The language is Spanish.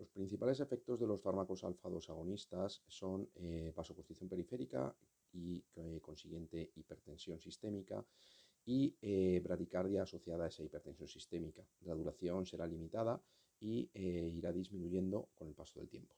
Los principales efectos de los fármacos alfa-2 agonistas son eh, vasoconstricción periférica y eh, consiguiente hipertensión sistémica y eh, bradicardia asociada a esa hipertensión sistémica. La duración será limitada y eh, irá disminuyendo con el paso del tiempo.